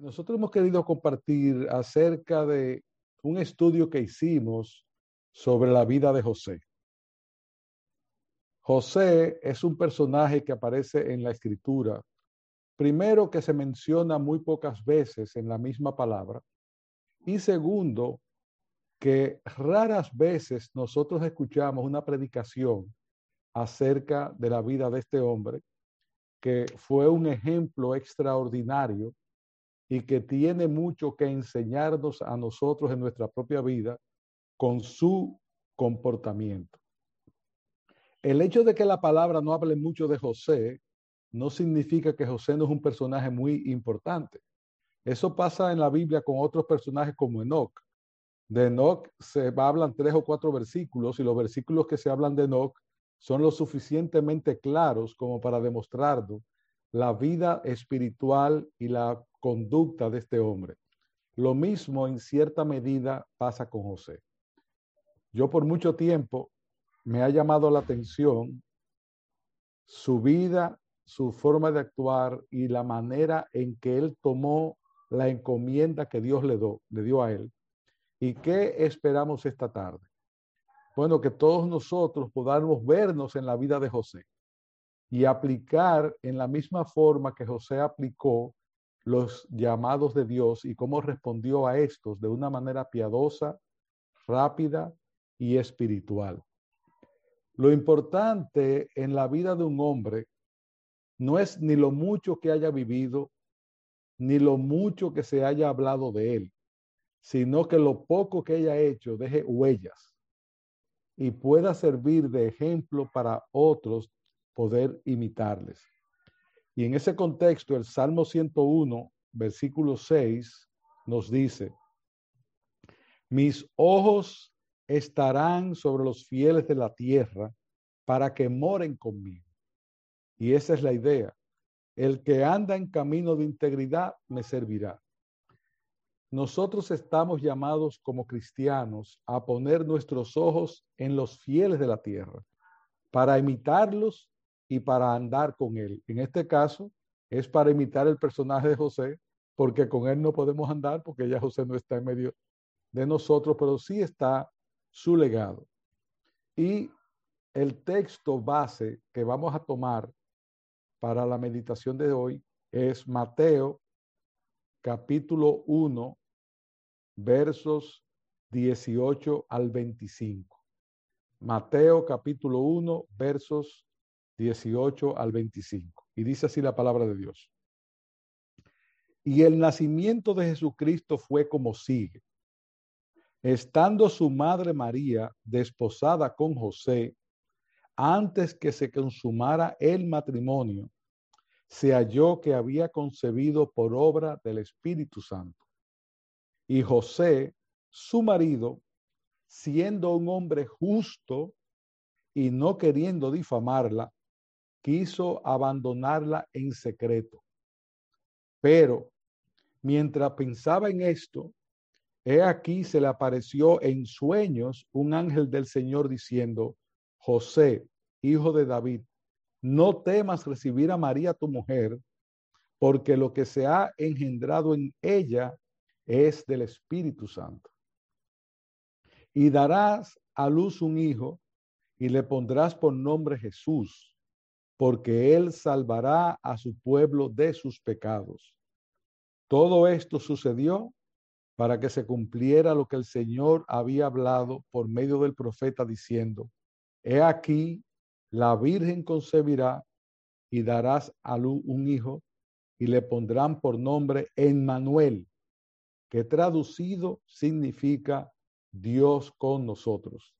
Nosotros hemos querido compartir acerca de un estudio que hicimos sobre la vida de José. José es un personaje que aparece en la escritura, primero que se menciona muy pocas veces en la misma palabra, y segundo, que raras veces nosotros escuchamos una predicación acerca de la vida de este hombre, que fue un ejemplo extraordinario y que tiene mucho que enseñarnos a nosotros en nuestra propia vida con su comportamiento. El hecho de que la palabra no hable mucho de José no significa que José no es un personaje muy importante. Eso pasa en la Biblia con otros personajes como Enoch. De Enoch se hablan tres o cuatro versículos y los versículos que se hablan de Enoch son lo suficientemente claros como para demostrarnos la vida espiritual y la conducta de este hombre. Lo mismo en cierta medida pasa con José. Yo por mucho tiempo me ha llamado la atención su vida, su forma de actuar y la manera en que él tomó la encomienda que Dios le, le dio a él. ¿Y qué esperamos esta tarde? Bueno, que todos nosotros podamos vernos en la vida de José y aplicar en la misma forma que José aplicó los llamados de Dios y cómo respondió a estos de una manera piadosa, rápida y espiritual. Lo importante en la vida de un hombre no es ni lo mucho que haya vivido, ni lo mucho que se haya hablado de él, sino que lo poco que haya hecho deje huellas y pueda servir de ejemplo para otros poder imitarles. Y en ese contexto, el Salmo 101, versículo 6, nos dice, mis ojos estarán sobre los fieles de la tierra para que moren conmigo. Y esa es la idea. El que anda en camino de integridad me servirá. Nosotros estamos llamados como cristianos a poner nuestros ojos en los fieles de la tierra para imitarlos y para andar con él. En este caso es para imitar el personaje de José, porque con él no podemos andar porque ya José no está en medio de nosotros, pero sí está su legado. Y el texto base que vamos a tomar para la meditación de hoy es Mateo capítulo 1, versos 18 al 25. Mateo capítulo 1, versos 18 al 25. Y dice así la palabra de Dios. Y el nacimiento de Jesucristo fue como sigue. Estando su madre María desposada con José, antes que se consumara el matrimonio, se halló que había concebido por obra del Espíritu Santo. Y José, su marido, siendo un hombre justo y no queriendo difamarla, quiso abandonarla en secreto. Pero mientras pensaba en esto, he aquí se le apareció en sueños un ángel del Señor diciendo, José, hijo de David, no temas recibir a María tu mujer, porque lo que se ha engendrado en ella es del Espíritu Santo. Y darás a luz un hijo y le pondrás por nombre Jesús porque él salvará a su pueblo de sus pecados. Todo esto sucedió para que se cumpliera lo que el Señor había hablado por medio del profeta diciendo, He aquí, la Virgen concebirá y darás a luz un hijo y le pondrán por nombre Emmanuel, que traducido significa Dios con nosotros.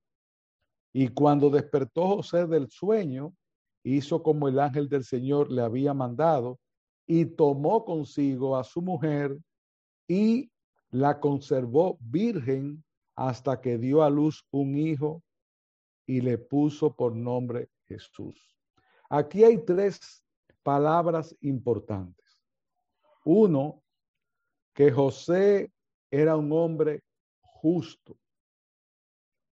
Y cuando despertó José del sueño, hizo como el ángel del Señor le había mandado y tomó consigo a su mujer y la conservó virgen hasta que dio a luz un hijo y le puso por nombre Jesús. Aquí hay tres palabras importantes. Uno, que José era un hombre justo.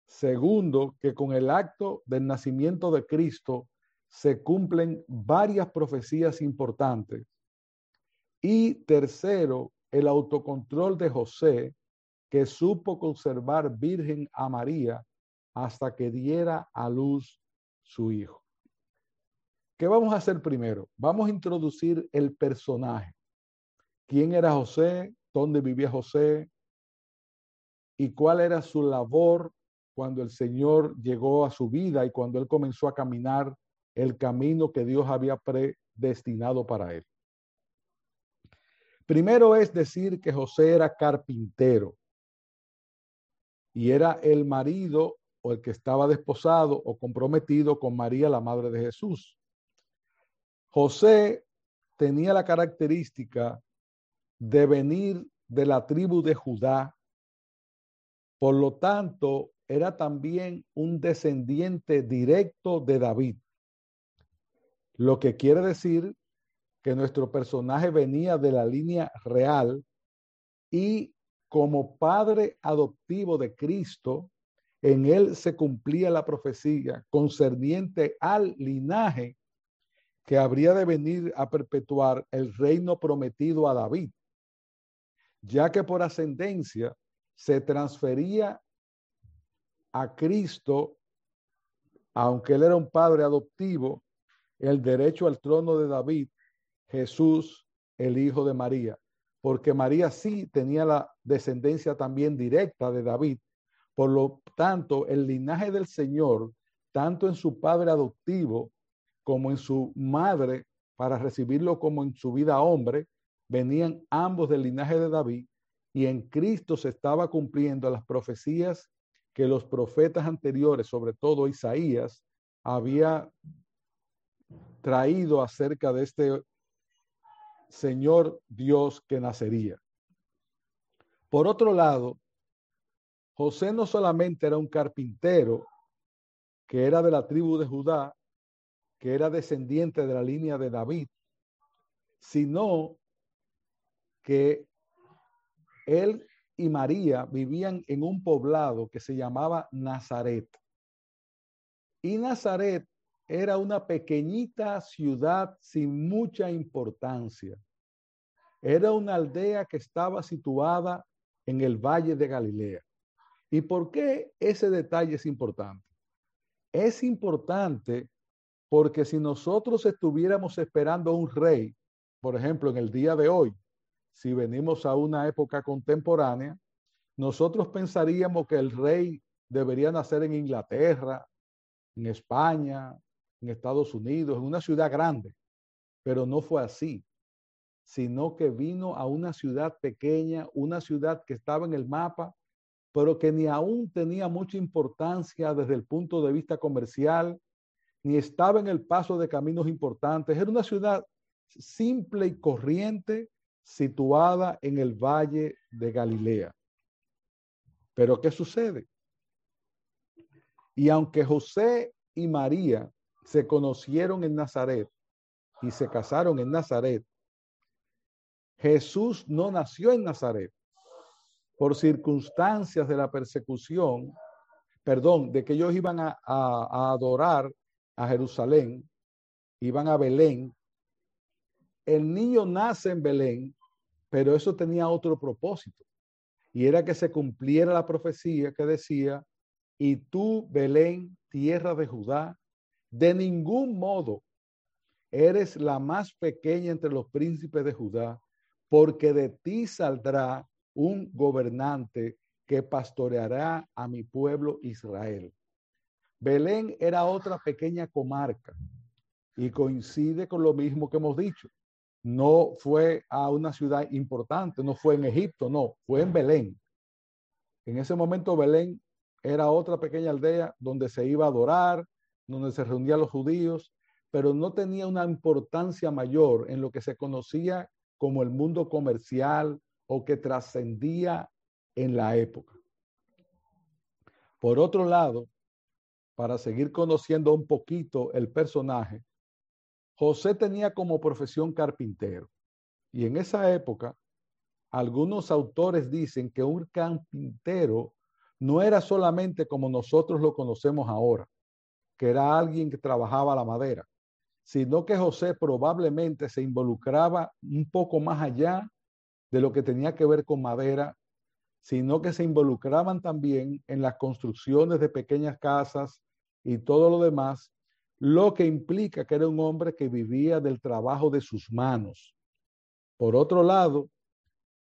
Segundo, que con el acto del nacimiento de Cristo se cumplen varias profecías importantes. Y tercero, el autocontrol de José, que supo conservar virgen a María hasta que diera a luz su hijo. ¿Qué vamos a hacer primero? Vamos a introducir el personaje. ¿Quién era José? ¿Dónde vivía José? ¿Y cuál era su labor cuando el Señor llegó a su vida y cuando él comenzó a caminar el camino que Dios había predestinado para él? Primero es decir que José era carpintero y era el marido o el que estaba desposado o comprometido con María, la madre de Jesús. José tenía la característica de venir de la tribu de Judá, por lo tanto, era también un descendiente directo de David, lo que quiere decir que nuestro personaje venía de la línea real y como padre adoptivo de Cristo, en él se cumplía la profecía concerniente al linaje que habría de venir a perpetuar el reino prometido a David, ya que por ascendencia se transfería a Cristo, aunque él era un padre adoptivo, el derecho al trono de David Jesús, el hijo de María, porque María sí tenía la descendencia también directa de David. Por lo tanto, el linaje del Señor, tanto en su padre adoptivo como en su madre, para recibirlo como en su vida hombre, venían ambos del linaje de David y en Cristo se estaba cumpliendo las profecías que los profetas anteriores, sobre todo Isaías, había traído acerca de este Señor Dios que nacería. Por otro lado, José no solamente era un carpintero, que era de la tribu de Judá, que era descendiente de la línea de David, sino que él y María vivían en un poblado que se llamaba Nazaret. Y Nazaret era una pequeñita ciudad sin mucha importancia. Era una aldea que estaba situada en el Valle de Galilea. ¿Y por qué ese detalle es importante? Es importante porque si nosotros estuviéramos esperando un rey, por ejemplo, en el día de hoy, si venimos a una época contemporánea, nosotros pensaríamos que el rey debería nacer en Inglaterra, en España, en Estados Unidos, en una ciudad grande, pero no fue así, sino que vino a una ciudad pequeña, una ciudad que estaba en el mapa, pero que ni aún tenía mucha importancia desde el punto de vista comercial, ni estaba en el paso de caminos importantes. Era una ciudad simple y corriente situada en el valle de Galilea. Pero ¿qué sucede? Y aunque José y María se conocieron en Nazaret y se casaron en Nazaret, Jesús no nació en Nazaret por circunstancias de la persecución, perdón, de que ellos iban a, adorar a Jerusalén, iban a Belén. El niño nace en Belén, pero eso tenía otro propósito, y era que se cumpliera la profecía que decía, y tú, Belén, tierra de Judá, de ningún modo eres la más pequeña entre los príncipes de Judá, porque de ti saldrá un gobernante que pastoreará a mi pueblo Israel. Belén era otra pequeña comarca y coincide con lo mismo que hemos dicho. No fue a una ciudad importante, no fue en Egipto, no, fue en Belén. En ese momento Belén era otra pequeña aldea donde se iba a adorar, donde se reunían los judíos, pero no tenía una importancia mayor en lo que se conocía como el mundo comercial o que trascendía en la época. Por otro lado, para seguir conociendo un poquito el personaje, José tenía como profesión carpintero. Y en esa época, algunos autores dicen que un carpintero no era solamente como nosotros lo conocemos ahora, que era alguien que trabajaba la madera, sino que José probablemente se involucraba un poco más allá de lo que tenía que ver con madera, sino que se involucraban también en las construcciones de pequeñas casas y todo lo demás, lo que implica que era un hombre que vivía del trabajo de sus manos. Por otro lado,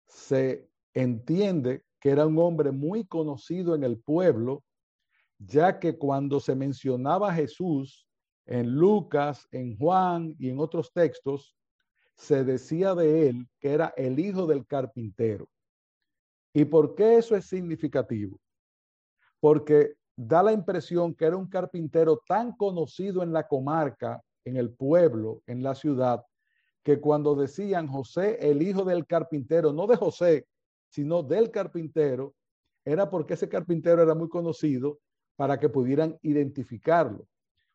se entiende que era un hombre muy conocido en el pueblo, ya que cuando se mencionaba a Jesús en Lucas, en Juan y en otros textos, se decía de él que era el hijo del carpintero. ¿Y por qué eso es significativo? Porque da la impresión que era un carpintero tan conocido en la comarca, en el pueblo, en la ciudad, que cuando decían José, el hijo del carpintero, no de José, sino del carpintero, era porque ese carpintero era muy conocido para que pudieran identificarlo.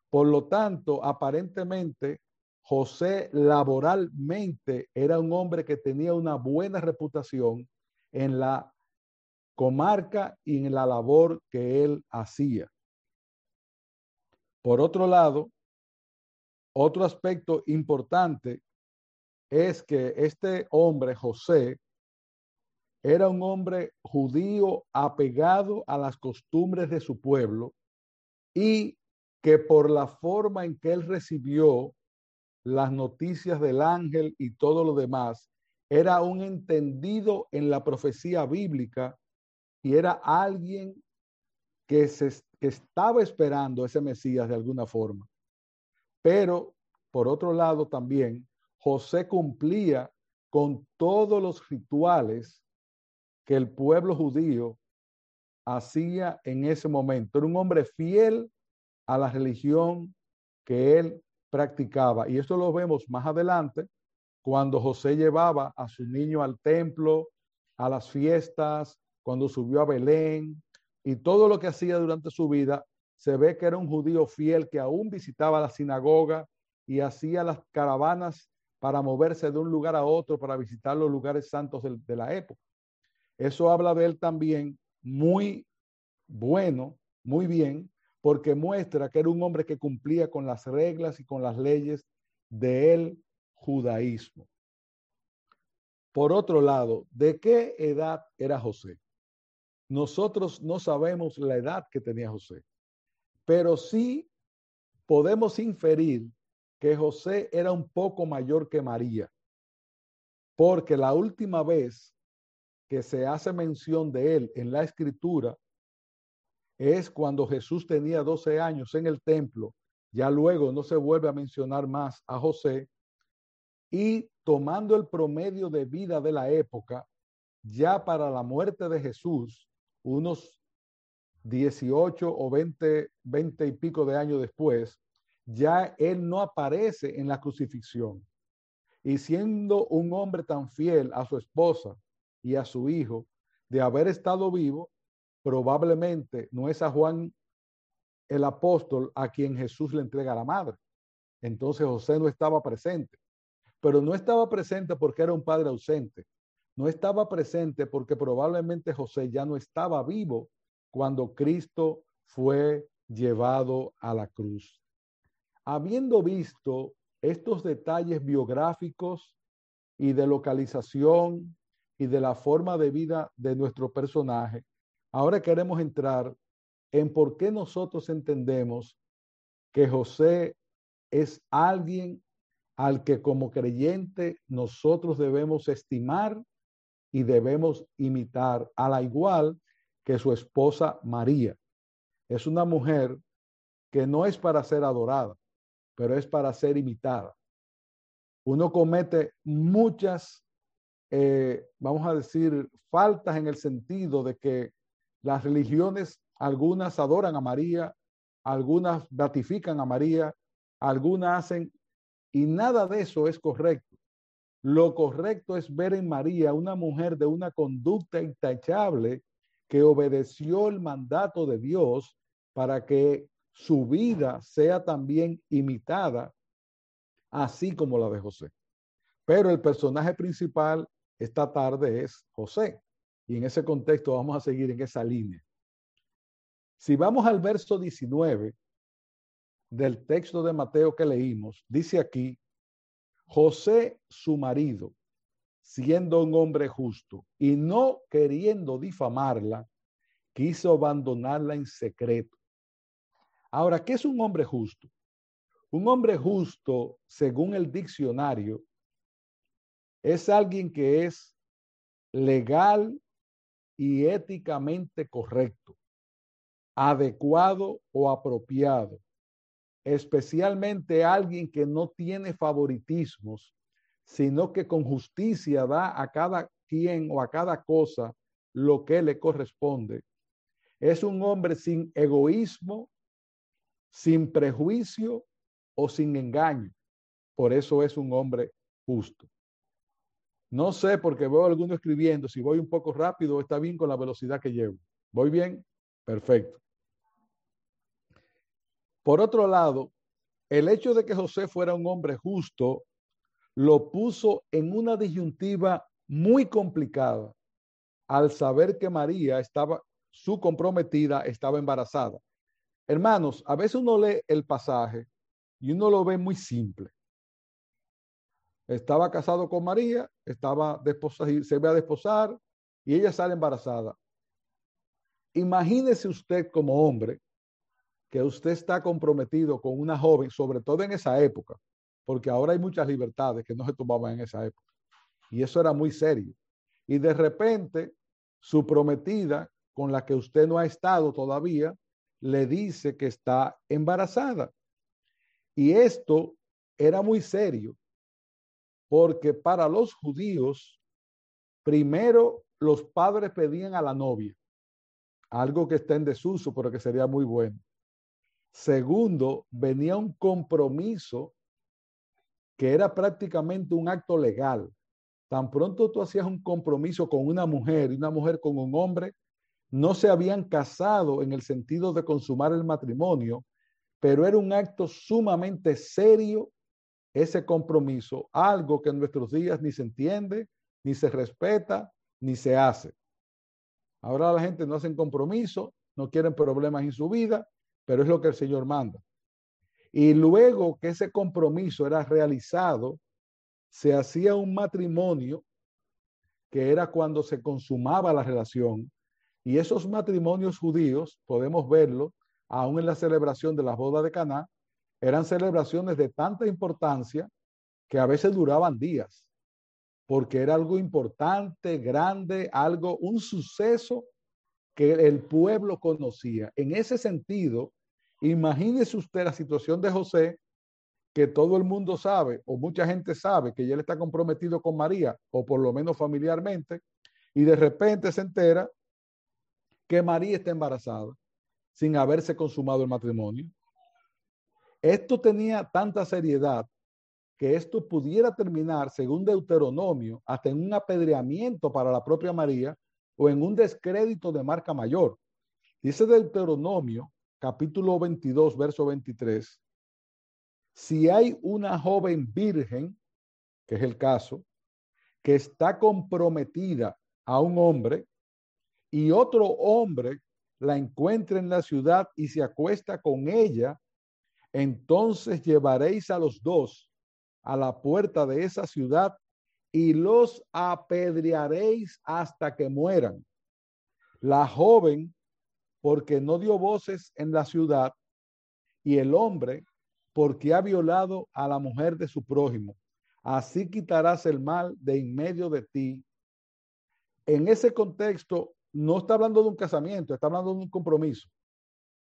Por lo tanto, aparentemente, José laboralmente era un hombre que tenía una buena reputación en la comarca y en la labor que él hacía. Por otro lado, otro aspecto importante es que este hombre, José, era un hombre judío apegado a las costumbres de su pueblo y que por la forma en que él recibió las noticias del ángel y todo lo demás, era un entendido en la profecía bíblica y era alguien que, se, que estaba esperando ese Mesías de alguna forma. Pero, por otro lado, también José cumplía con todos los rituales el pueblo judío hacía en ese momento. Era un hombre fiel a la religión que él practicaba. Y eso lo vemos más adelante cuando José llevaba a su niño al templo, a las fiestas, cuando subió a Belén y todo lo que hacía durante su vida, se ve que era un judío fiel que aún visitaba la sinagoga y hacía las caravanas para moverse de un lugar a otro para visitar los lugares santos de la época. Eso habla de él también muy bueno, muy bien, porque muestra que era un hombre que cumplía con las reglas y con las leyes del judaísmo. Por otro lado, ¿de qué edad era José? Nosotros no sabemos la edad que tenía José, pero sí podemos inferir que José era un poco mayor que María, porque la última vez que se hace mención de él en la escritura es cuando Jesús tenía 12 años en el templo, ya luego no se vuelve a mencionar más a José, y tomando el promedio de vida de la época, ya para la muerte de Jesús, unos 18 o 20, 20 y pico de años después, ya él no aparece en la crucifixión. Y siendo un hombre tan fiel a su esposa y a su hijo, de haber estado vivo, probablemente no es a Juan el apóstol a quien Jesús le entrega la madre. Entonces José no estaba presente, pero no estaba presente porque era un padre ausente. No estaba presente porque probablemente José ya no estaba vivo cuando Cristo fue llevado a la cruz. Habiendo visto estos detalles biográficos y de localización y de la forma de vida de nuestro personaje, Ahora queremos entrar en por qué nosotros entendemos que José es alguien al que como creyente nosotros debemos estimar y debemos imitar, a la igual que su esposa María. Es una mujer que no es para ser adorada, pero es para ser imitada. Uno comete muchas, eh, vamos a decir, faltas en el sentido de que las religiones, algunas adoran a María, algunas ratifican a María, algunas hacen, y nada de eso es correcto. Lo correcto es ver en María una mujer de una conducta intachable que obedeció el mandato de Dios para que su vida sea también imitada, así como la de José. Pero el personaje principal esta tarde es José. Y en ese contexto vamos a seguir en esa línea. Si vamos al verso 19 del texto de Mateo que leímos, dice aquí, José, su marido, siendo un hombre justo y no queriendo difamarla, quiso abandonarla en secreto. Ahora, ¿qué es un hombre justo? Un hombre justo, según el diccionario, es alguien que es legal y éticamente correcto, adecuado o apropiado, especialmente alguien que no tiene favoritismos, sino que con justicia da a cada quien o a cada cosa lo que le corresponde. Es un hombre sin egoísmo, sin prejuicio o sin engaño. Por eso es un hombre justo. No sé porque veo a alguno escribiendo si voy un poco rápido está bien con la velocidad que llevo. ¿Voy bien? Perfecto. Por otro lado, el hecho de que José fuera un hombre justo lo puso en una disyuntiva muy complicada al saber que María estaba, su comprometida, estaba embarazada. Hermanos, a veces uno lee el pasaje y uno lo ve muy simple. Estaba casado con María, estaba se ve a desposar y ella sale embarazada. Imagínese usted como hombre que usted está comprometido con una joven, sobre todo en esa época, porque ahora hay muchas libertades que no se tomaban en esa época. Y eso era muy serio. Y de repente, su prometida, con la que usted no ha estado todavía, le dice que está embarazada. Y esto era muy serio, porque para los judíos, primero los padres pedían a la novia, algo que está en desuso, pero que sería muy bueno. Segundo, venía un compromiso que era prácticamente un acto legal. Tan pronto tú hacías un compromiso con una mujer y una mujer con un hombre, no se habían casado en el sentido de consumar el matrimonio, pero era un acto sumamente serio ese compromiso, algo que en nuestros días ni se entiende, ni se respeta, ni se hace. Ahora la gente no hace compromiso, no quieren problemas en su vida, pero es lo que el Señor manda. Y luego que ese compromiso era realizado, se hacía un matrimonio, que era cuando se consumaba la relación. Y esos matrimonios judíos, podemos verlo, aún en la celebración de la boda de Caná, eran celebraciones de tanta importancia que a veces duraban días, porque era algo importante, grande, algo, un suceso que el pueblo conocía. En ese sentido, imagínese usted la situación de José, que todo el mundo sabe, o mucha gente sabe que él está comprometido con María, o por lo menos familiarmente, y de repente se entera que María está embarazada sin haberse consumado el matrimonio. Esto tenía tanta seriedad que esto pudiera terminar, según Deuteronomio, hasta en un apedreamiento para la propia María o en un descrédito de marca mayor. Dice Deuteronomio, capítulo 22, verso 23, si hay una joven virgen, que es el caso, que está comprometida a un hombre y otro hombre la encuentra en la ciudad y se acuesta con ella entonces llevaréis a los dos a la puerta de esa ciudad y los apedrearéis hasta que mueran. La joven, porque no dio voces en la ciudad, y el hombre, porque ha violado a la mujer de su prójimo. Así quitarás el mal de en medio de ti. En ese contexto, no está hablando de un casamiento, está hablando de un compromiso.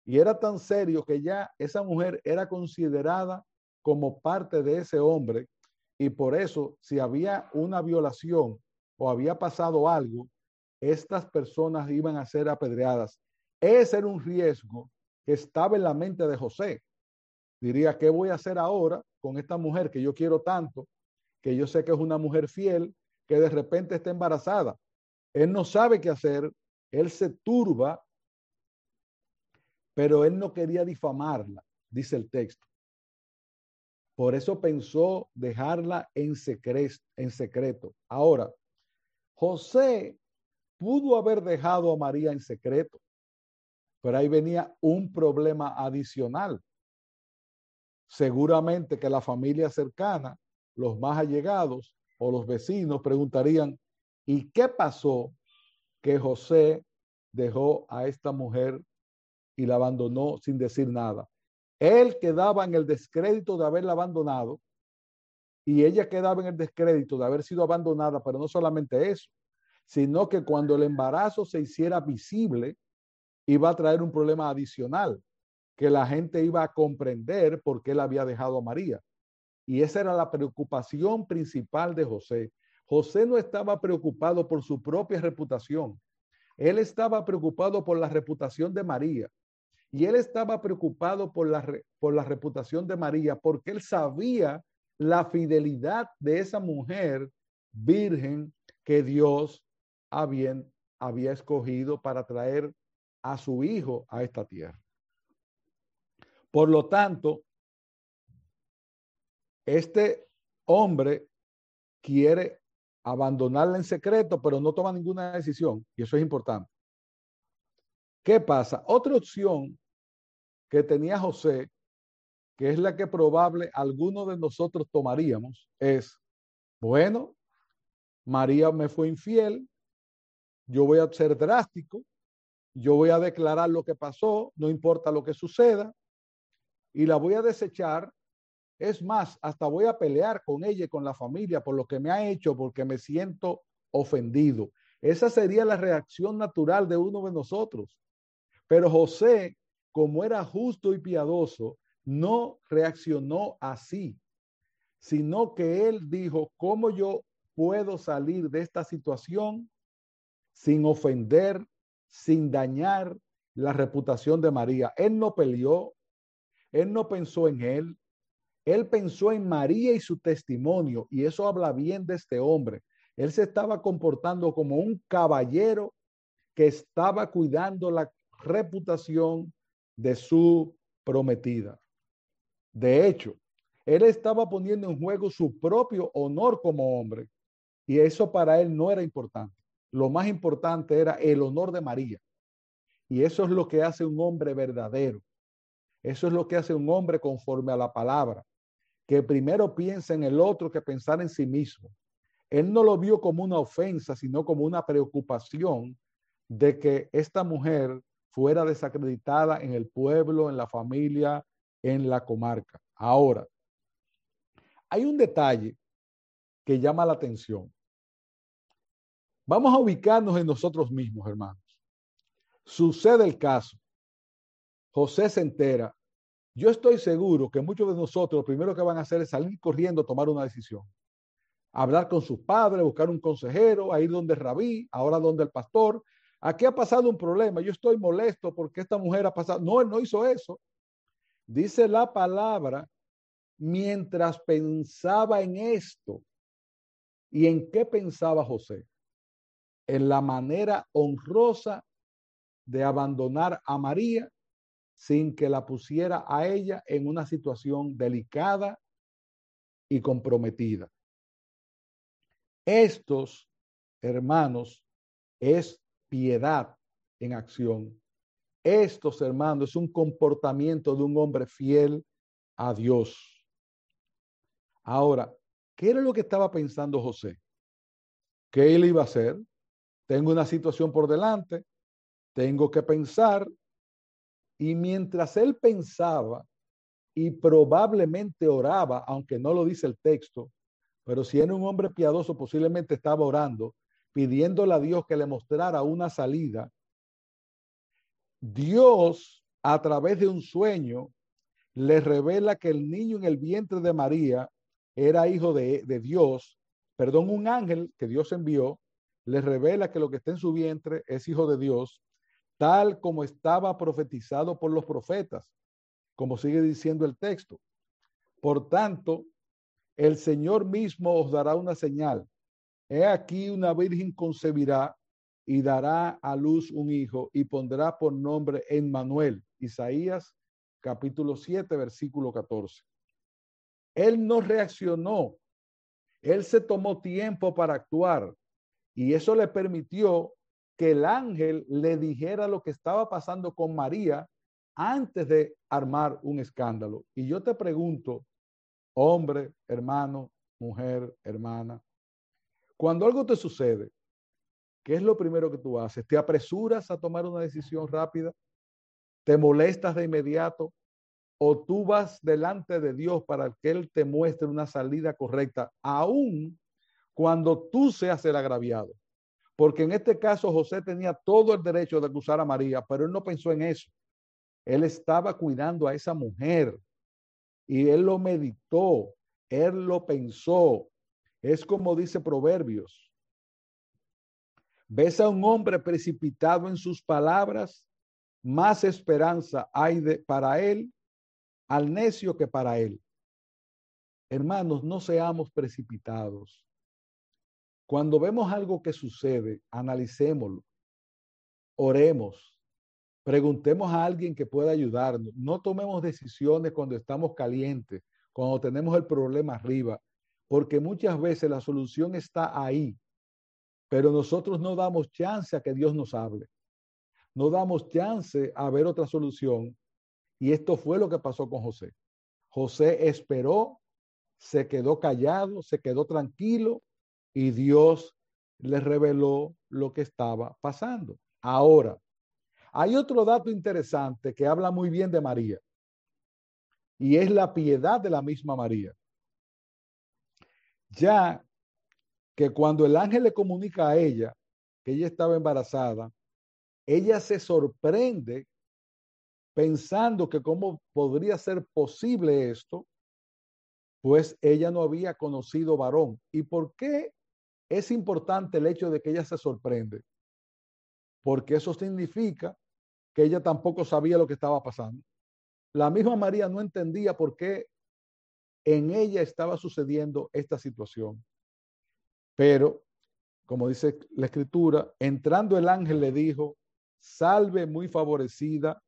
Y era tan serio que ya esa mujer era considerada como parte de ese hombre y por eso si había una violación o había pasado algo, estas personas iban a ser apedreadas. Ese era un riesgo que estaba en la mente de José. Diría, ¿qué voy a hacer ahora con esta mujer que yo quiero tanto, que yo sé que es una mujer fiel, que de repente está embarazada? Él no sabe qué hacer, él se turba pero él no quería difamarla, dice el texto. Por eso pensó dejarla en secreto, en secreto. Ahora, José pudo haber dejado a María en secreto, pero ahí venía un problema adicional. Seguramente que la familia cercana, los más allegados o los vecinos preguntarían, ¿y qué pasó que José dejó a esta mujer y la abandonó sin decir nada? Él quedaba en el descrédito de haberla abandonado y ella quedaba en el descrédito de haber sido abandonada, pero no solamente eso, sino que cuando el embarazo se hiciera visible, iba a traer un problema adicional, que la gente iba a comprender por qué él había dejado a María. Y esa era la preocupación principal de José. José no estaba preocupado por su propia reputación. Él estaba preocupado por la reputación de María. Y él estaba preocupado por la, por la reputación de María porque él sabía la fidelidad de esa mujer virgen que Dios había, había escogido para traer a su hijo a esta tierra. Por lo tanto, este hombre quiere abandonarla en secreto, pero no toma ninguna decisión, y eso es importante. ¿Qué pasa? Otra opción que tenía José, que es la que probable alguno de nosotros tomaríamos, es, bueno, María me fue infiel, yo voy a ser drástico, yo voy a declarar lo que pasó, no importa lo que suceda, y la voy a desechar. Es más, hasta voy a pelear con ella y con la familia por lo que me ha hecho, porque me siento ofendido. Esa sería la reacción natural de uno de nosotros. Pero José, como era justo y piadoso, no reaccionó así, sino que él dijo, ¿cómo yo puedo salir de esta situación sin ofender sin dañar la reputación de María. Él no peleó, él no pensó en él, él pensó en María y su testimonio, y eso habla bien de este hombre. Él se estaba comportando como un caballero que estaba cuidando la reputación de su prometida. De hecho, él estaba poniendo en juego su propio honor como hombre, y eso para él no era importante. Lo más importante era el honor de María. Y eso es lo que hace un hombre verdadero. Eso es lo que hace un hombre conforme a la palabra, que primero piensa en el otro que pensar en sí mismo. Él no lo vio como una ofensa, sino como una preocupación de que esta mujer fuera desacreditada en el pueblo, en la familia, en la comarca. Ahora, hay un detalle que llama la atención. Vamos a ubicarnos en nosotros mismos, hermanos. Sucede el caso. José se entera. Yo estoy seguro que muchos de nosotros lo primero que van a hacer es salir corriendo a tomar una decisión. Hablar con sus padres, buscar un consejero, a ir donde Rabí, ahora donde el pastor. Aquí ha pasado un problema. Yo estoy molesto porque esta mujer ha pasado. No, él no hizo eso. Dice la palabra, mientras pensaba en esto. ¿Y en qué pensaba José? en la manera honrosa de abandonar a María sin que la pusiera a ella en una situación delicada y comprometida. Estos, hermanos, es piedad en acción. Estos, hermanos, es un comportamiento de un hombre fiel a Dios. Ahora, ¿qué era lo que estaba pensando José? ¿Qué él iba a hacer? tengo una situación por delante, tengo que pensar, y mientras él pensaba y probablemente oraba, aunque no lo dice el texto, pero si era un hombre piadoso, posiblemente estaba orando, pidiéndole a Dios que le mostrara una salida. Dios, a través de un sueño, le revela que el niño en el vientre de María era hijo de, Dios, perdón, un ángel que Dios envió, le revela que lo que está en su vientre es hijo de Dios, tal como estaba profetizado por los profetas, como sigue diciendo el texto. Por tanto, el Señor mismo os dará una señal. He aquí una virgen concebirá y dará a luz un hijo y pondrá por nombre Emmanuel. Isaías capítulo 7, versículo 14. Él no reaccionó. Él se tomó tiempo para actuar. Y eso le permitió que el ángel le dijera lo que estaba pasando con María antes de armar un escándalo. Y yo te pregunto, hombre, hermano, mujer, hermana, Cuando algo te sucede, ¿qué es lo primero que tú haces? ¿Te apresuras a tomar una decisión rápida? ¿Te molestas de inmediato? ¿O tú vas delante de Dios para que Él te muestre una salida correcta, aún cuando tú seas el agraviado? Porque en este caso José tenía todo el derecho de acusar a María, pero él no pensó en eso. Él estaba cuidando a esa mujer y él lo meditó, él lo pensó. Es como dice Proverbios. Ves a un hombre precipitado en sus palabras, más esperanza hay de, para él al necio que para él. Hermanos, no seamos precipitados. Cuando vemos algo que sucede, analicémoslo, oremos, preguntemos a alguien que pueda ayudarnos. No tomemos decisiones cuando estamos calientes, cuando tenemos el problema arriba, porque muchas veces la solución está ahí, pero nosotros no damos chance a que Dios nos hable. No damos chance a ver otra solución. Y esto fue lo que pasó con José. José esperó, se quedó callado, se quedó tranquilo y Dios le reveló lo que estaba pasando. Ahora, hay otro dato interesante que habla muy bien de María y es la piedad de la misma María. Ya que cuando el ángel le comunica a ella que ella estaba embarazada, ella se sorprende pensando que cómo podría ser posible esto, pues ella no había conocido varón. ¿Y por qué es importante el hecho de que ella se sorprende, porque eso significa que ella tampoco sabía lo que estaba pasando. La misma María no entendía por qué en ella estaba sucediendo esta situación. Pero, como dice la escritura, entrando el ángel le dijo, salve muy favorecida,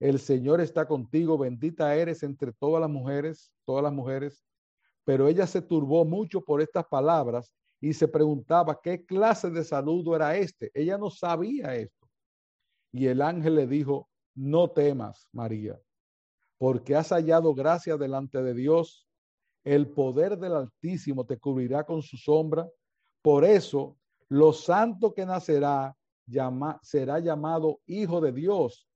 el Señor está contigo, bendita eres entre todas las mujeres, todas las mujeres. Pero ella se turbó mucho por estas palabras y se preguntaba qué clase de saludo era este. Ella no sabía esto. Y el ángel le dijo, no temas, María, porque has hallado gracia delante de Dios. El poder del Altísimo te cubrirá con su sombra. Por eso, lo santo que nacerá será llamado Hijo de Dios.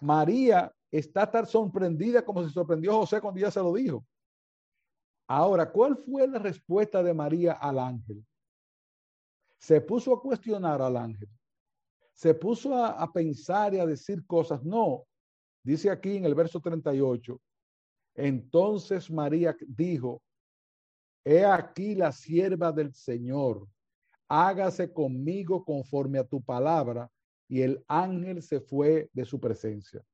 María está tan sorprendida como se sorprendió José cuando ella se lo dijo. Ahora, ¿cuál fue la respuesta de María al ángel? se puso a cuestionar al ángel, se puso a, pensar y a decir cosas. No, dice aquí en el verso 38, entonces María dijo, he aquí la sierva del Señor, hágase conmigo conforme a tu palabra. Y el ángel se fue de su presencia.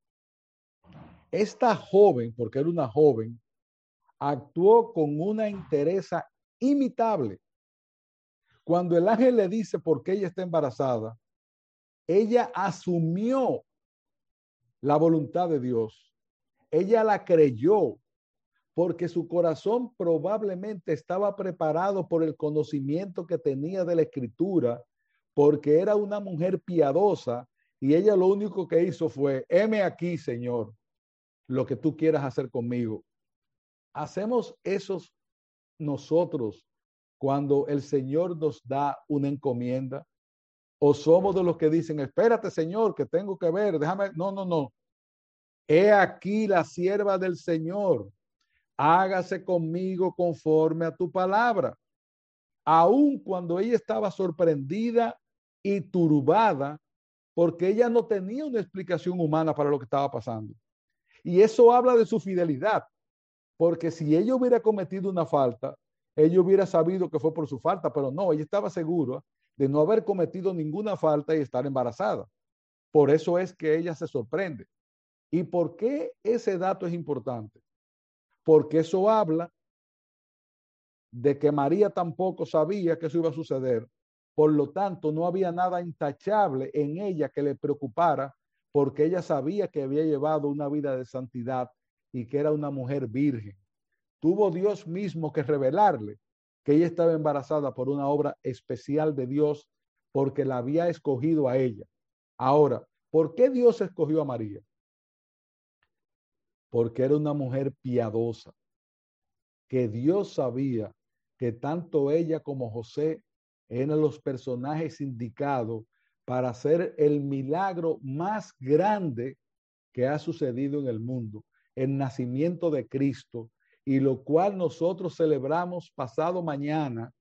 Esta joven, porque era una joven, actuó con una interesa imitable. Cuando el ángel le dice por qué ella está embarazada, ella asumió la voluntad de Dios. Ella la creyó porque su corazón probablemente estaba preparado por el conocimiento que tenía de la escritura, porque era una mujer piadosa y ella lo único que hizo fue, heme aquí, Señor, lo que tú quieras hacer conmigo. Hacemos esos nosotros cuando el Señor nos da una encomienda? ¿O somos de los que dicen, espérate Señor, que tengo que ver, déjame, no, no, no. He aquí la sierva del Señor, hágase conmigo conforme a tu palabra. Aun cuando ella estaba sorprendida y turbada, porque ella no tenía una explicación humana para lo que estaba pasando. Y eso habla de su fidelidad, porque si ella hubiera cometido una falta, ella hubiera sabido que fue por su falta, pero no, ella estaba segura de no haber cometido ninguna falta y estar embarazada. Por eso es que ella se sorprende. ¿Y por qué ese dato es importante? Porque eso habla de que María tampoco sabía que eso iba a suceder. Por lo tanto, no había nada intachable en ella que le preocupara porque ella sabía que había llevado una vida de santidad y que era una mujer virgen tuvo Dios mismo que revelarle que ella estaba embarazada por una obra especial de Dios porque la había escogido a ella. Ahora, ¿por qué Dios escogió a María? Porque era una mujer piadosa, que Dios sabía que tanto ella como José eran los personajes indicados para hacer el milagro más grande que ha sucedido en el mundo, el nacimiento de Cristo, y lo cual nosotros celebramos pasado mañana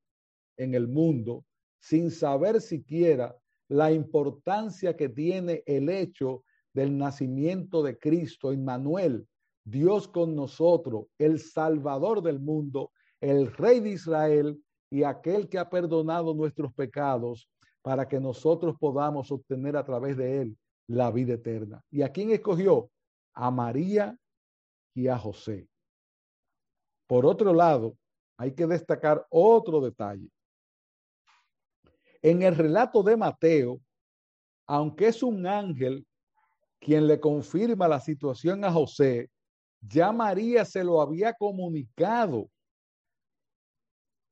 en el mundo, sin saber siquiera la importancia que tiene el hecho del nacimiento de Cristo, Emmanuel, Dios con nosotros, el Salvador del mundo, el Rey de Israel y aquel que ha perdonado nuestros pecados para que nosotros podamos obtener a través de él la vida eterna. ¿Y a quién escogió? A María y a José. Por otro lado, hay que destacar otro detalle. En el relato de Mateo, aunque es un ángel quien le confirma la situación a José, ya María se lo había comunicado,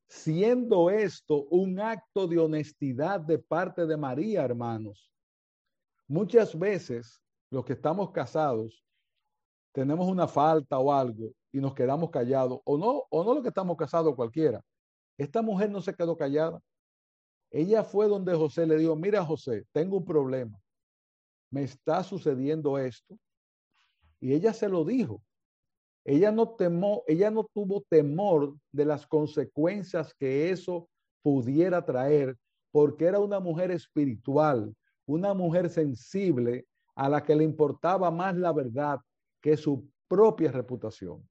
siendo esto un acto de honestidad de parte de María, hermanos. Muchas veces los que estamos casados tenemos una falta o algo y nos quedamos callados, o no, o no lo que estamos casados cualquiera. Esta mujer no se quedó callada. Ella fue donde José le dijo, mira José, tengo un problema. Me está sucediendo esto. Y ella se lo dijo. Ella no temó, ella no tuvo temor de las consecuencias que eso pudiera traer, porque era una mujer espiritual, una mujer sensible a la que le importaba más la verdad que su propia reputación.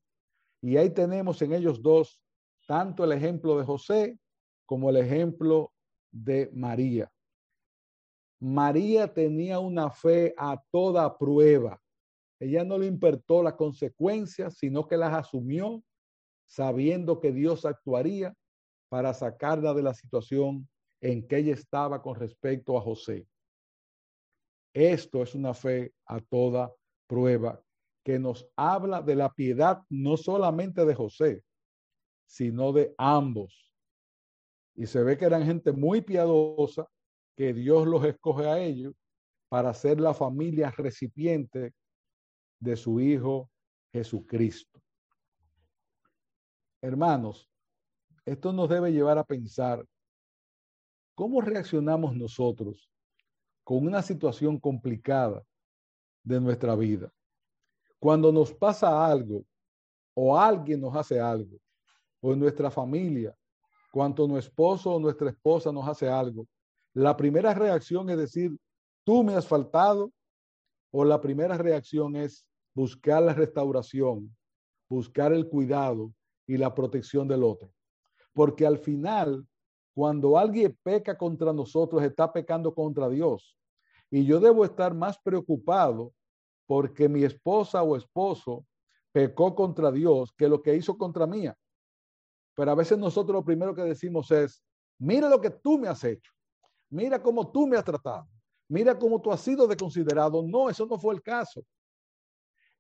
Y ahí tenemos en ellos dos tanto el ejemplo de José como el ejemplo de María. María tenía una fe a toda prueba. Ella no le importó las consecuencias, sino que las asumió sabiendo que Dios actuaría para sacarla de la situación en que ella estaba con respecto a José. Esto es una fe a toda prueba que nos habla de la piedad no solamente de José, sino de ambos. Y se ve que eran gente muy piadosa, que Dios los escoge a ellos para ser la familia recipiente de su Hijo Jesucristo. Hermanos, esto nos debe llevar a pensar cómo reaccionamos nosotros con una situación complicada de nuestra vida. Cuando nos pasa algo o alguien nos hace algo, o en nuestra familia, cuando nuestro esposo o nuestra esposa nos hace algo, la primera reacción es decir, tú me has faltado, o la primera reacción es, buscar la restauración, buscar el cuidado y la protección del otro. Porque al final, cuando alguien peca contra nosotros, está pecando contra Dios. Y yo debo estar más preocupado porque mi esposa o esposo pecó contra Dios que lo que hizo contra mía. Pero a veces nosotros lo primero que decimos es, mira lo que tú me has hecho, mira cómo tú me has tratado, mira cómo tú has sido desconsiderado. No, eso no fue el caso.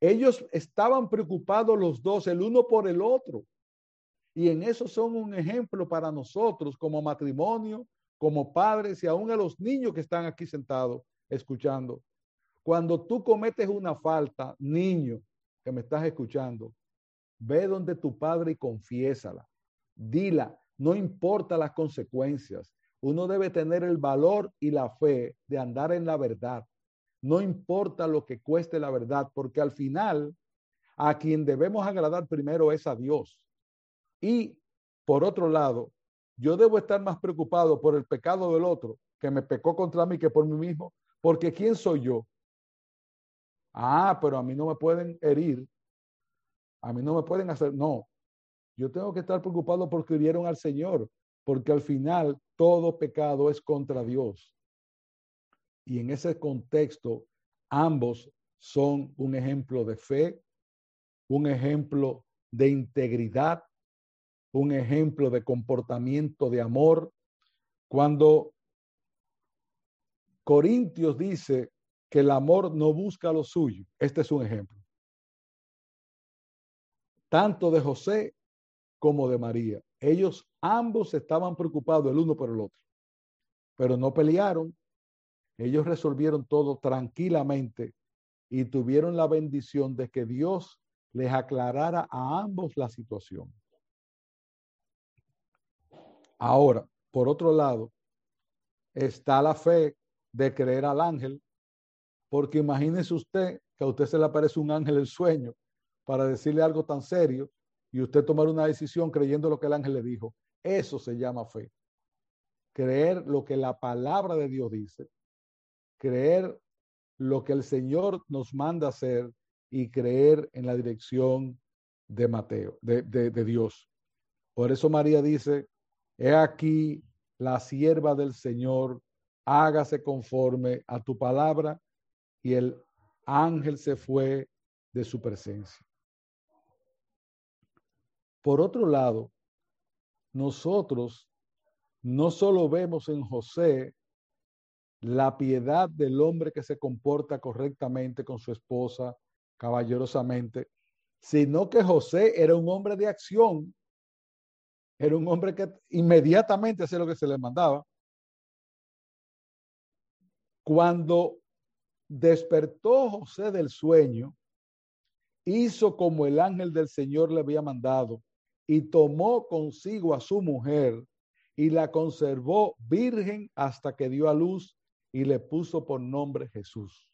Ellos estaban preocupados los dos, el uno por el otro. Y en eso son un ejemplo para nosotros como matrimonio, como padres y aún a los niños que están aquí sentados escuchando. Cuando tú cometes una falta, niño que me estás escuchando, ve donde tu padre y confiésala. Dila, no importa las consecuencias. Uno debe tener el valor y la fe de andar en la verdad no importa lo que cueste la verdad, porque al final a quien debemos agradar primero es a Dios. Y por otro lado, yo debo estar más preocupado por el pecado del otro que me pecó contra mí que por mí mismo, porque ¿quién soy yo? Ah, pero a mí no me pueden herir, a mí no me pueden hacer, no, yo tengo que estar preocupado porque hirieron al Señor, porque al final todo pecado es contra Dios. Y en ese contexto, ambos son un ejemplo de fe, un ejemplo de integridad, un ejemplo de comportamiento de amor. Cuando Corintios dice que el amor no busca lo suyo, este es un ejemplo. Tanto de José como de María. Ellos ambos estaban preocupados el uno por el otro, pero no pelearon, ellos resolvieron todo tranquilamente y tuvieron la bendición de que Dios les aclarara a ambos la situación. Ahora, por otro lado, está la fe de creer al ángel, porque imagínese usted que a usted se le aparece un ángel en sueño para decirle algo tan serio y usted tomar una decisión creyendo lo que el ángel le dijo. Eso se llama fe. Creer lo que la palabra de Dios dice, creer lo que el Señor nos manda hacer y creer en la dirección de Mateo, de, de Dios. Por eso María dice, he aquí la sierva del Señor, hágase conforme a tu palabra. Y el ángel se fue de su presencia. Por otro lado, nosotros no solo vemos en José la piedad del hombre que se comporta correctamente con su esposa, caballerosamente, sino que José era un hombre de acción, era un hombre que inmediatamente hacía lo que se le mandaba. Cuando despertó José del sueño, hizo como el ángel del Señor le había mandado y tomó consigo a su mujer y la conservó virgen hasta que dio a luz y le puso por nombre Jesús.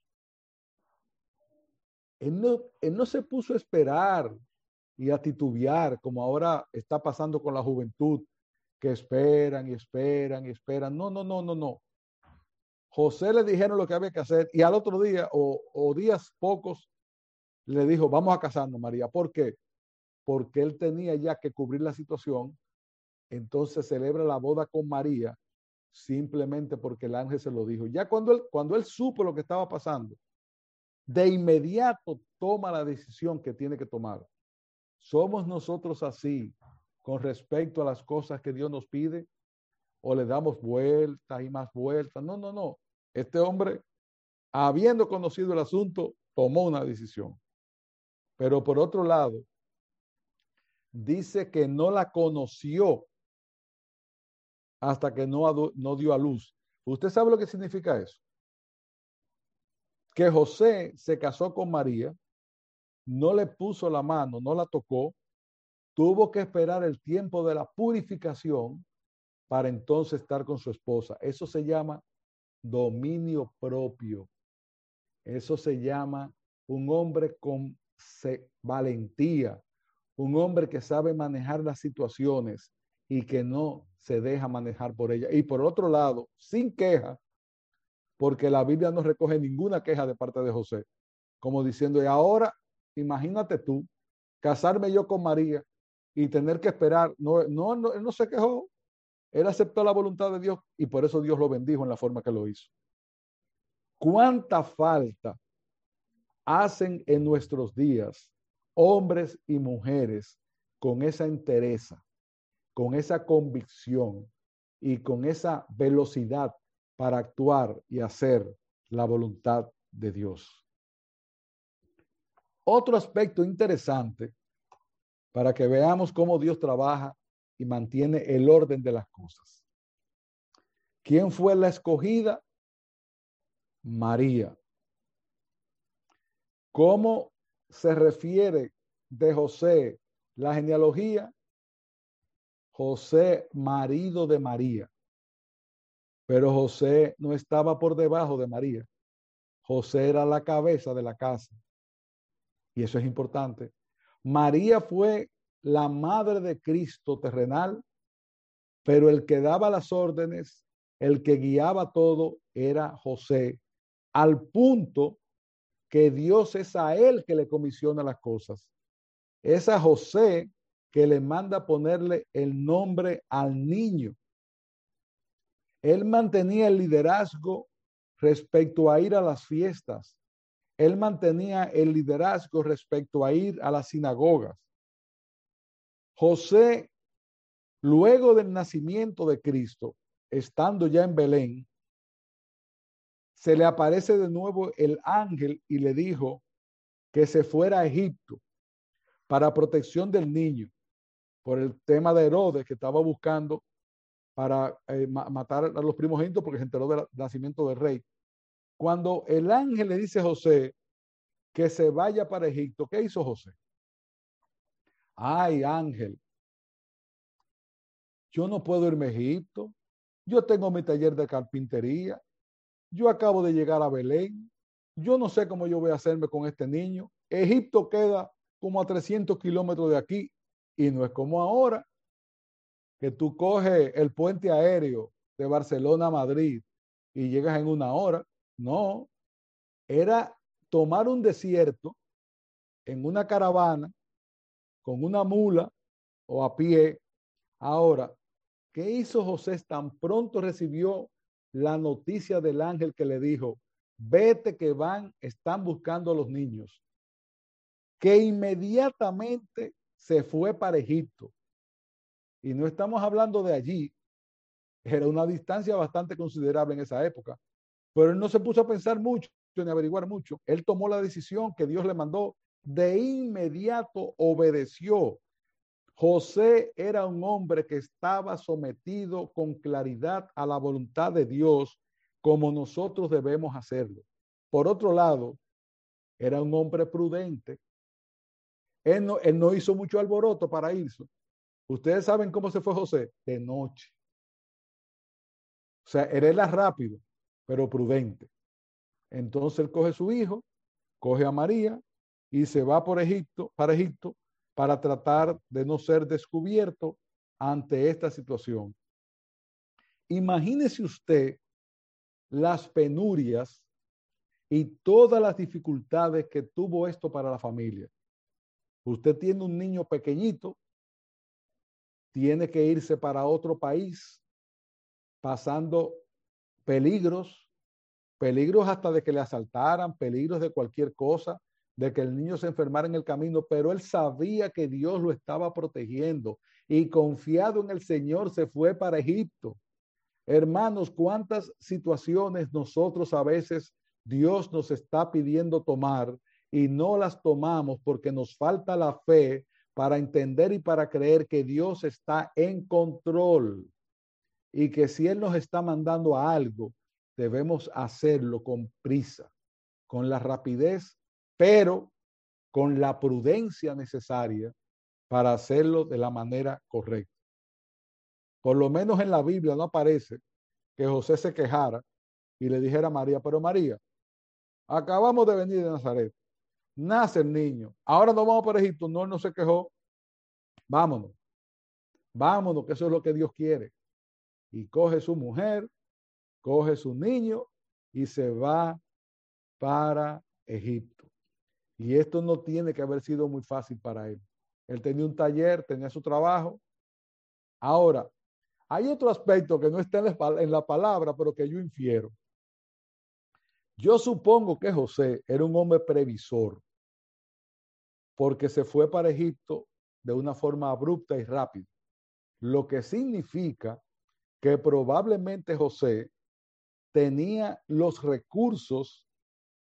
Él no, no se puso a esperar y a titubear como ahora está pasando con la juventud, que esperan y esperan y esperan. No, no, no, no, no. José le dijeron lo que había que hacer y al otro día o, o días pocos le dijo, vamos a casarnos, María. ¿Por qué? porque él tenía ya que cubrir la situación, entonces celebra la boda con María simplemente porque el ángel se lo dijo. Ya cuando él, cuando él supo lo que estaba pasando, de inmediato toma la decisión que tiene que tomar. ¿Somos nosotros así con respecto a las cosas que Dios nos pide? ¿O le damos vueltas y más vueltas? No, no, no. Este hombre, habiendo conocido el asunto, tomó una decisión. Pero por otro lado, dice que no la conoció hasta que no, dio a luz. ¿Usted sabe lo que significa eso? Que José se casó con María, no le puso la mano, no la tocó, tuvo que esperar el tiempo de la purificación para entonces estar con su esposa. Eso se llama dominio propio. Eso se llama un hombre con valentía, un hombre que sabe manejar las situaciones y que no se deja manejar por ella. Y por otro lado, sin queja, porque la Biblia no recoge ninguna queja de parte de José, como diciendo, y ahora imagínate tú, casarme yo con María y tener que esperar, no, no, no, él no se quejó, él aceptó la voluntad de Dios y por eso Dios lo bendijo en la forma que lo hizo. ¿Cuánta falta hacen en nuestros días hombres y mujeres con esa entereza, con esa convicción y con esa velocidad para actuar y hacer la voluntad de Dios. Otro aspecto interesante para que veamos cómo Dios trabaja y mantiene el orden de las cosas. ¿Quién fue la escogida? María. ¿Cómo se refiere de José la genealogía? José, marido de María. Pero José no estaba por debajo de María. José era la cabeza de la casa. Y eso es importante. María fue la madre de Cristo terrenal, pero el que daba las órdenes, el que guiaba todo, era José, al punto que Dios es a él que le comisiona las cosas. Es a José que le manda ponerle el nombre al niño. Él mantenía el liderazgo respecto a ir a las fiestas. Él mantenía el liderazgo respecto a ir a las sinagogas. José, luego del nacimiento de Cristo, estando ya en Belén, se le aparece de nuevo el ángel y le dijo que se fuera a Egipto para protección del niño por el tema de Herodes que estaba buscando para eh, matar a los primogénitos porque se enteró del nacimiento del rey. Cuando el ángel le dice a José que se vaya para Egipto, ¿qué hizo José? Ay, ángel, yo no puedo irme a Egipto. yo tengo mi taller de carpintería, yo acabo de llegar a Belén, yo no sé cómo yo voy a hacerme con este niño. Egipto queda como a 300 kilómetros de aquí y no es como ahora, que tú coges el puente aéreo de Barcelona a Madrid y llegas en una hora. No, era tomar un desierto en una caravana con una mula o a pie. Ahora, ¿qué hizo José tan pronto recibió la noticia del ángel que le dijo, vete que van, están buscando a los niños? Que inmediatamente se fue para Egipto. Y no estamos hablando de allí, era una distancia bastante considerable en esa época, pero él no se puso a pensar mucho ni averiguar mucho. Él tomó la decisión que Dios le mandó, de inmediato obedeció. José era un hombre que estaba sometido con claridad a la voluntad de Dios, como nosotros debemos hacerlo. Por otro lado, era un hombre prudente. Él no, él no hizo mucho alboroto para irse. Ustedes saben cómo se fue José de noche. O sea, era rápido, pero prudente. Entonces él coge a su hijo, coge a María y se va por Egipto, para Egipto para tratar de no ser descubierto ante esta situación. Imagínese usted las penurias y todas las dificultades que tuvo esto para la familia. Usted tiene un niño pequeñito, tiene que irse para otro país, pasando peligros, peligros hasta de que le asaltaran, peligros de cualquier cosa, de que el niño se enfermara en el camino, pero él sabía que Dios lo estaba protegiendo y confiado en el Señor se fue para Egipto. Hermanos, cuántas situaciones nosotros a veces Dios nos está pidiendo tomar y no las tomamos porque nos falta la fe para entender y para creer que Dios está en control y que si Él nos está mandando a algo, debemos hacerlo con prisa, con la rapidez, pero con la prudencia necesaria para hacerlo de la manera correcta. Por lo menos en la Biblia no aparece que José se quejara y le dijera a María, pero María, acabamos de venir de Nazaret, nace el niño, ahora nos vamos para Egipto, no, no se quejó, vámonos, vámonos, que eso es lo que Dios quiere y coge su mujer, coge su niño y se va para Egipto. Y esto no tiene que haber sido muy fácil para él. Él tenía un taller, tenía su trabajo. Ahora, hay otro aspecto que no está en la palabra, pero que yo infiero. Yo supongo que José era un hombre previsor, porque se fue para Egipto de una forma abrupta y rápida, lo que significa que probablemente José tenía los recursos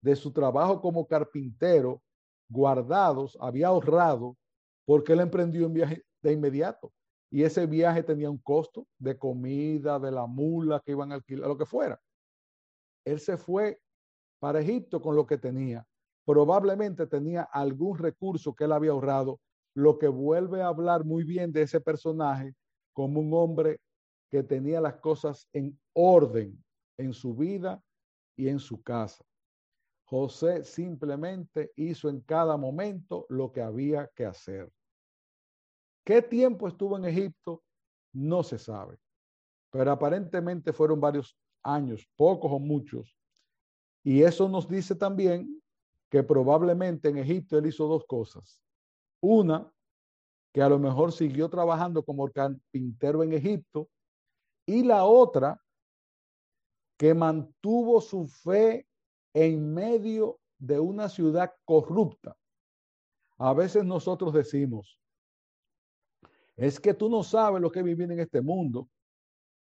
de su trabajo como carpintero guardados, había ahorrado, porque él emprendió un viaje de inmediato. Y ese viaje tenía un costo de comida, de la mula que iban a alquilar, lo que fuera. Él se fue para Egipto con lo que tenía. Probablemente tenía algún recurso que él había ahorrado, lo que vuelve a hablar muy bien de ese personaje como un hombre que tenía las cosas en orden en su vida y en su casa. José simplemente hizo en cada momento lo que había que hacer. ¿Qué tiempo estuvo en Egipto? No se sabe, pero aparentemente fueron varios años, pocos o muchos. Y eso nos dice también que probablemente en Egipto él hizo dos cosas. Una, que a lo mejor siguió trabajando como carpintero en Egipto y la otra que mantuvo su fe en medio de una ciudad corrupta. A veces nosotros decimos, es que tú no sabes lo que es vivir en este mundo,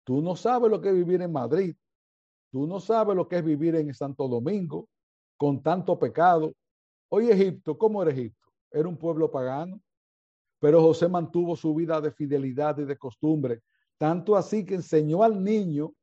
tú no sabes lo que es vivir en Madrid, tú no sabes lo que es vivir en Santo Domingo con tanto pecado. Hoy Egipto, ¿cómo era Egipto? Era un pueblo pagano, pero José mantuvo su vida de fidelidad y de costumbre tanto así que enseñó al niño,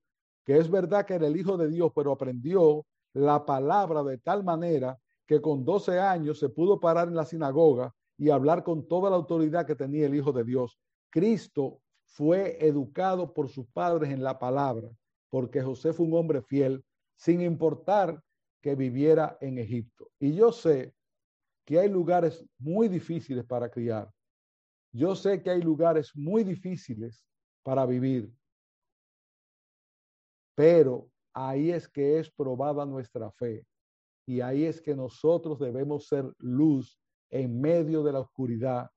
que es verdad que era el hijo de Dios, pero aprendió la palabra de tal manera que con 12 años se pudo parar en la sinagoga y hablar con toda la autoridad que tenía el Hijo de Dios. Cristo fue educado por sus padres en la palabra, porque José fue un hombre fiel, sin importar que viviera en Egipto. Y yo sé que hay lugares muy difíciles para criar. Yo sé que hay lugares muy difíciles para vivir. Pero ahí es que es probada nuestra fe. Y ahí es que nosotros debemos ser luz en medio de la oscuridad,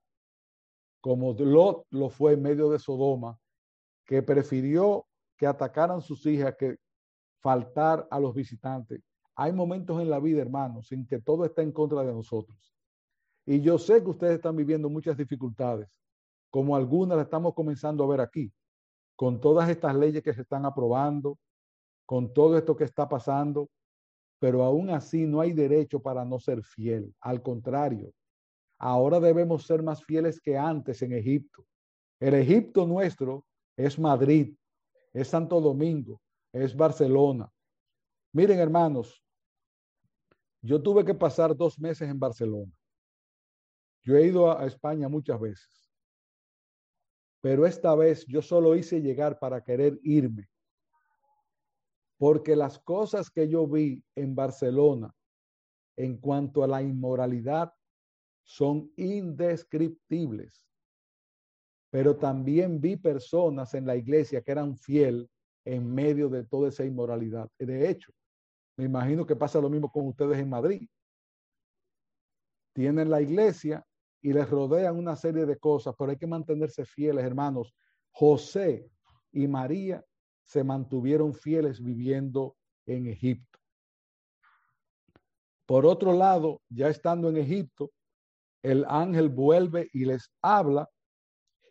como Lot lo fue en medio de Sodoma, que prefirió que atacaran sus hijas que faltar a los visitantes. Hay momentos en la vida, hermanos, en que todo está en contra de nosotros. Y yo sé que ustedes están viviendo muchas dificultades, como algunas las estamos comenzando a ver aquí, con todas estas leyes que se están aprobando, con todo esto que está pasando, pero aún así no hay derecho para no ser fiel. Al contrario, ahora debemos ser más fieles que antes en Egipto. El Egipto nuestro es Madrid, es Santo Domingo, es Barcelona. Miren, hermanos, yo tuve que pasar dos meses en Barcelona. Yo he ido a España muchas veces, pero esta vez yo solo hice llegar para querer irme porque las cosas que yo vi en Barcelona en cuanto a la inmoralidad son indescriptibles. Pero también vi personas en la iglesia que eran fiel en medio de toda esa inmoralidad. De hecho, me imagino que pasa lo mismo con ustedes en Madrid. Tienen la iglesia y les rodean una serie de cosas, pero hay que mantenerse fieles, hermanos. José y María se mantuvieron fieles viviendo en Egipto. Por otro lado, ya estando en Egipto, el ángel vuelve y les habla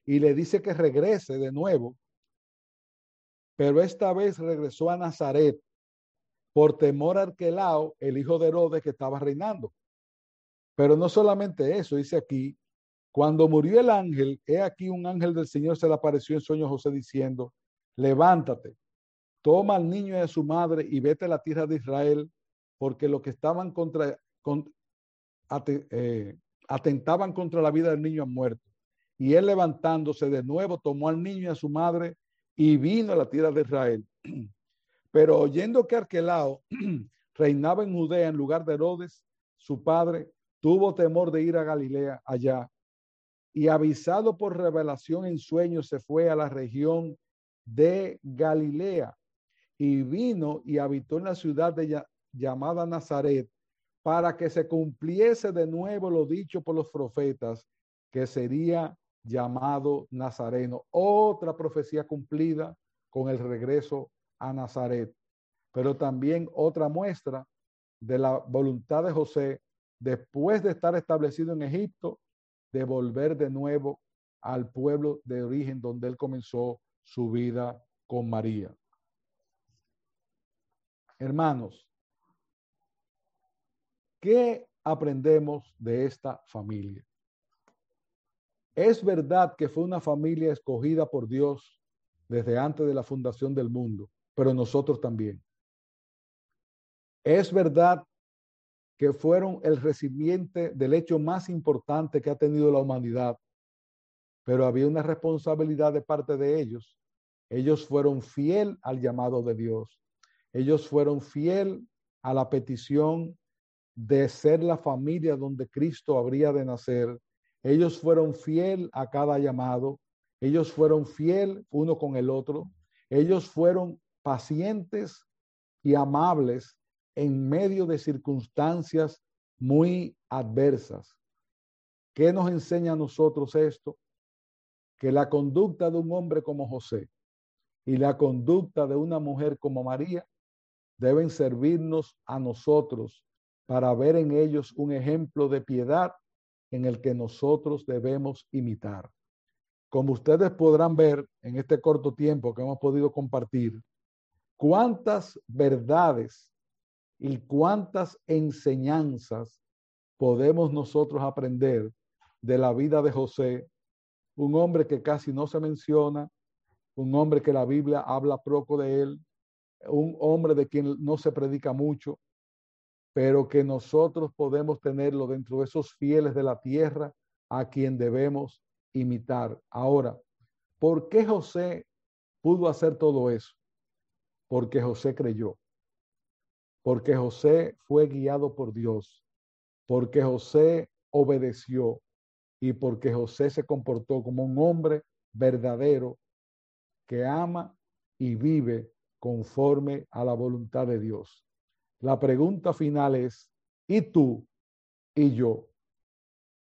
y le dice que regrese de nuevo, pero esta vez regresó a Nazaret por temor a Arquelao, el hijo de Herodes que estaba reinando. Pero no solamente eso, dice aquí, cuando murió el ángel, he aquí un ángel del Señor se le apareció en sueño a José diciendo, levántate, toma al niño y a su madre y vete a la tierra de Israel, porque los que estaban contra, eh, atentaban contra la vida del niño han muerto. Y él levantándose de nuevo, tomó al niño y a su madre y vino a la tierra de Israel. Pero oyendo que Arquelao reinaba en Judea en lugar de Herodes, su padre, tuvo temor de ir a Galilea allá. Y avisado por revelación en sueños, se fue a la región de Galilea y vino y habitó en la ciudad de, llamada Nazaret para que se cumpliese de nuevo lo dicho por los profetas, que sería llamado Nazareno. Otra profecía cumplida con el regreso a Nazaret, pero también otra muestra de la voluntad de José después de estar establecido en Egipto, de volver de nuevo al pueblo de origen donde él comenzó su vida con María. Hermanos, ¿qué aprendemos de esta familia? Es verdad que fue una familia escogida por Dios desde antes de la fundación del mundo, pero nosotros también. Es verdad que fueron el recipiente del hecho más importante que ha tenido la humanidad pero había una responsabilidad de parte de ellos. Ellos fueron fiel al llamado de Dios. Ellos fueron fiel a la petición de ser la familia donde Cristo habría de nacer. Ellos fueron fiel a cada llamado. Ellos fueron fiel uno con el otro. Ellos fueron pacientes y amables en medio de circunstancias muy adversas. ¿Qué nos enseña a nosotros esto? que la conducta de un hombre como José y la conducta de una mujer como María deben servirnos a nosotros para ver en ellos un ejemplo de piedad en el que nosotros debemos imitar. Como ustedes podrán ver en este corto tiempo que hemos podido compartir, cuántas verdades y cuántas enseñanzas podemos nosotros aprender de la vida de José un hombre que casi no se menciona, un hombre que la Biblia habla poco de él, un hombre de quien no se predica mucho, pero que nosotros podemos tenerlo dentro de esos fieles de la tierra a quien debemos imitar. Ahora, ¿Por qué José pudo hacer todo eso? Porque José creyó, porque José fue guiado por Dios, porque José obedeció y porque José se comportó como un hombre verdadero que ama y vive conforme a la voluntad de Dios. La pregunta final es, ¿y tú y yo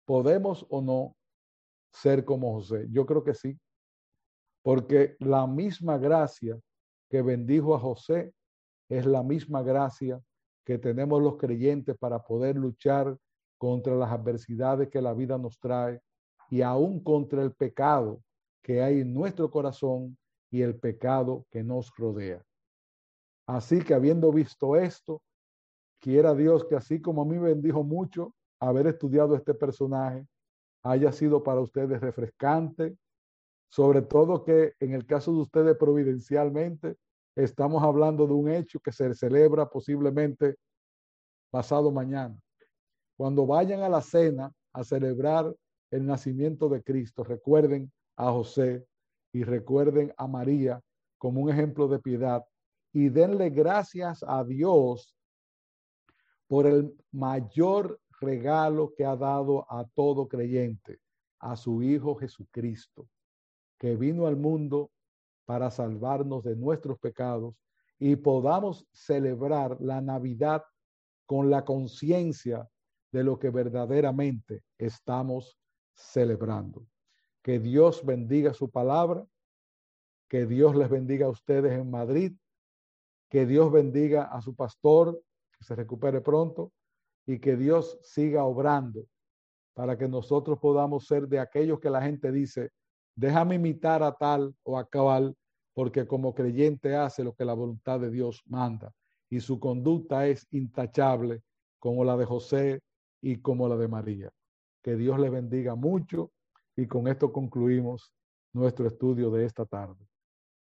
podemos o no ser como José? Yo creo que sí, porque la misma gracia que bendijo a José es la misma gracia que tenemos los creyentes para poder luchar contra las adversidades que la vida nos trae y aún contra el pecado que hay en nuestro corazón y el pecado que nos rodea. Así que habiendo visto esto, quiera Dios que así como a mí bendijo mucho haber estudiado este personaje, haya sido para ustedes refrescante, sobre todo que en el caso de ustedes providencialmente, estamos hablando de un hecho que se celebra posiblemente pasado mañana. Cuando vayan a la cena a celebrar el nacimiento de Cristo, recuerden a José y recuerden a María como un ejemplo de piedad y denle gracias a Dios por el mayor regalo que ha dado a todo creyente, a su Hijo Jesucristo, que vino al mundo para salvarnos de nuestros pecados y podamos celebrar la Navidad con la conciencia de lo que verdaderamente estamos celebrando. Que Dios bendiga su palabra, que Dios les bendiga a ustedes en Madrid, que Dios bendiga a su pastor, que se recupere pronto y que Dios siga obrando para que nosotros podamos ser de aquellos que la gente dice, déjame imitar a tal o a cabal, porque como creyente hace lo que la voluntad de Dios manda y su conducta es intachable como la de José y como la de María. Que Dios le bendiga mucho y con esto concluimos nuestro estudio de esta tarde.